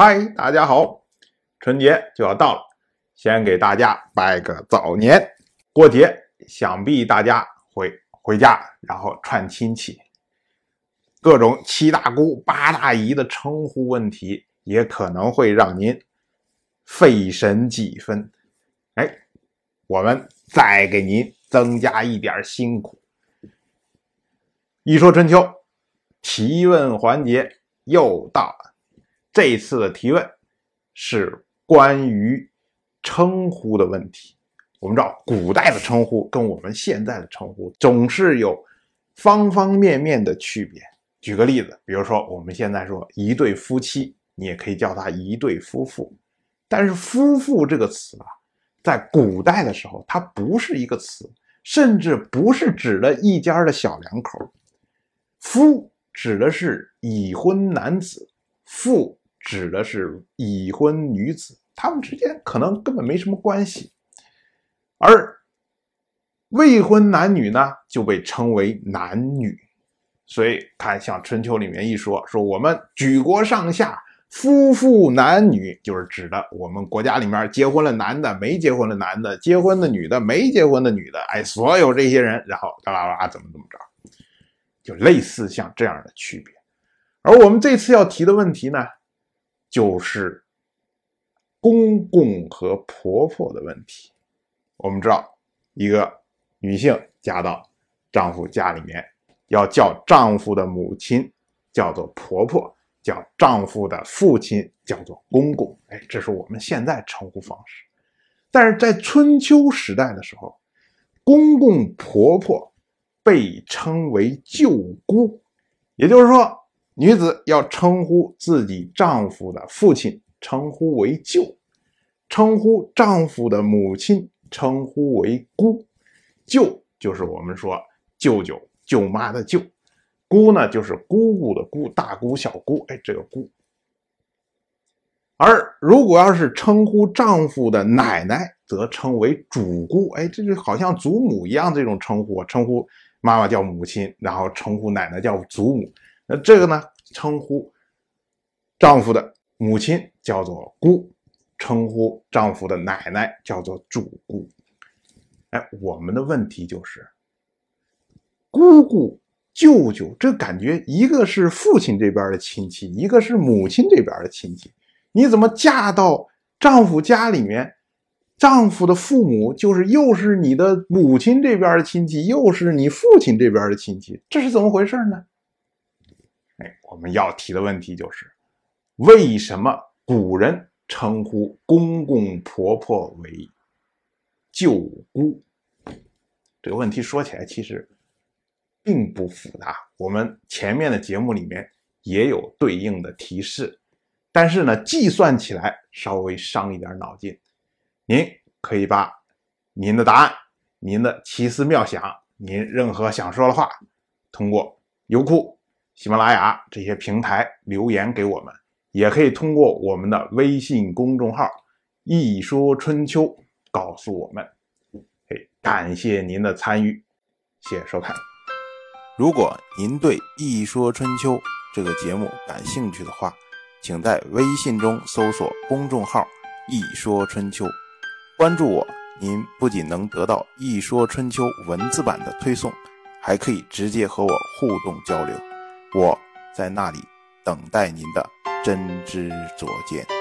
嗨，大家好，春节就要到了，先给大家拜个早年。过节想必大家会回家，然后串亲戚，各种七大姑八大姨的称呼问题，也可能会让您费神几分。哎，我们再给您增加一点辛苦。一说春秋，提问环节又到了。这次的提问是关于称呼的问题。我们知道，古代的称呼跟我们现在的称呼总是有方方面面的区别。举个例子，比如说我们现在说一对夫妻，你也可以叫他一对夫妇。但是“夫妇”这个词啊，在古代的时候，它不是一个词，甚至不是指的一家的小两口。夫指的是已婚男子，妇。指的是已婚女子，他们之间可能根本没什么关系，而未婚男女呢就被称为男女。所以看像春秋里面一说，说我们举国上下夫妇男女，就是指的我们国家里面结婚了男的，没结婚的男的，结婚的女的，没结婚的女的，哎，所有这些人，然后啦啦啦怎么怎么着，就类似像这样的区别。而我们这次要提的问题呢？就是公公和婆婆的问题。我们知道，一个女性嫁到丈夫家里面，要叫丈夫的母亲叫做婆婆，叫丈夫的父亲叫做公公。哎，这是我们现在称呼方式。但是在春秋时代的时候，公公婆婆被称为舅姑，也就是说。女子要称呼自己丈夫的父亲，称呼为舅；称呼丈夫的母亲，称呼为姑。舅就是我们说舅舅、舅妈的舅，姑呢就是姑姑的姑，大姑、小姑。哎，这个姑。而如果要是称呼丈夫的奶奶，则称为主姑。哎，这就好像祖母一样，这种称呼，称呼妈妈叫母亲，然后称呼奶奶叫祖母。那这个呢，称呼丈夫的母亲叫做姑，称呼丈夫的奶奶叫做主姑。哎，我们的问题就是，姑姑、舅舅，这感觉一个是父亲这边的亲戚，一个是母亲这边的亲戚，你怎么嫁到丈夫家里面？丈夫的父母就是又是你的母亲这边的亲戚，又是你父亲这边的亲戚，这是怎么回事呢？哎，我们要提的问题就是，为什么古人称呼公公婆婆为舅姑？这个问题说起来其实并不复杂，我们前面的节目里面也有对应的提示，但是呢，计算起来稍微伤一点脑筋。您可以把您的答案、您的奇思妙想、您任何想说的话，通过优酷。喜马拉雅这些平台留言给我们，也可以通过我们的微信公众号“一说春秋”告诉我们。嘿，感谢您的参与，谢谢收看。如果您对《一说春秋》这个节目感兴趣的话，请在微信中搜索公众号“一说春秋”，关注我。您不仅能得到《一说春秋》文字版的推送，还可以直接和我互动交流。我在那里等待您的真知灼见。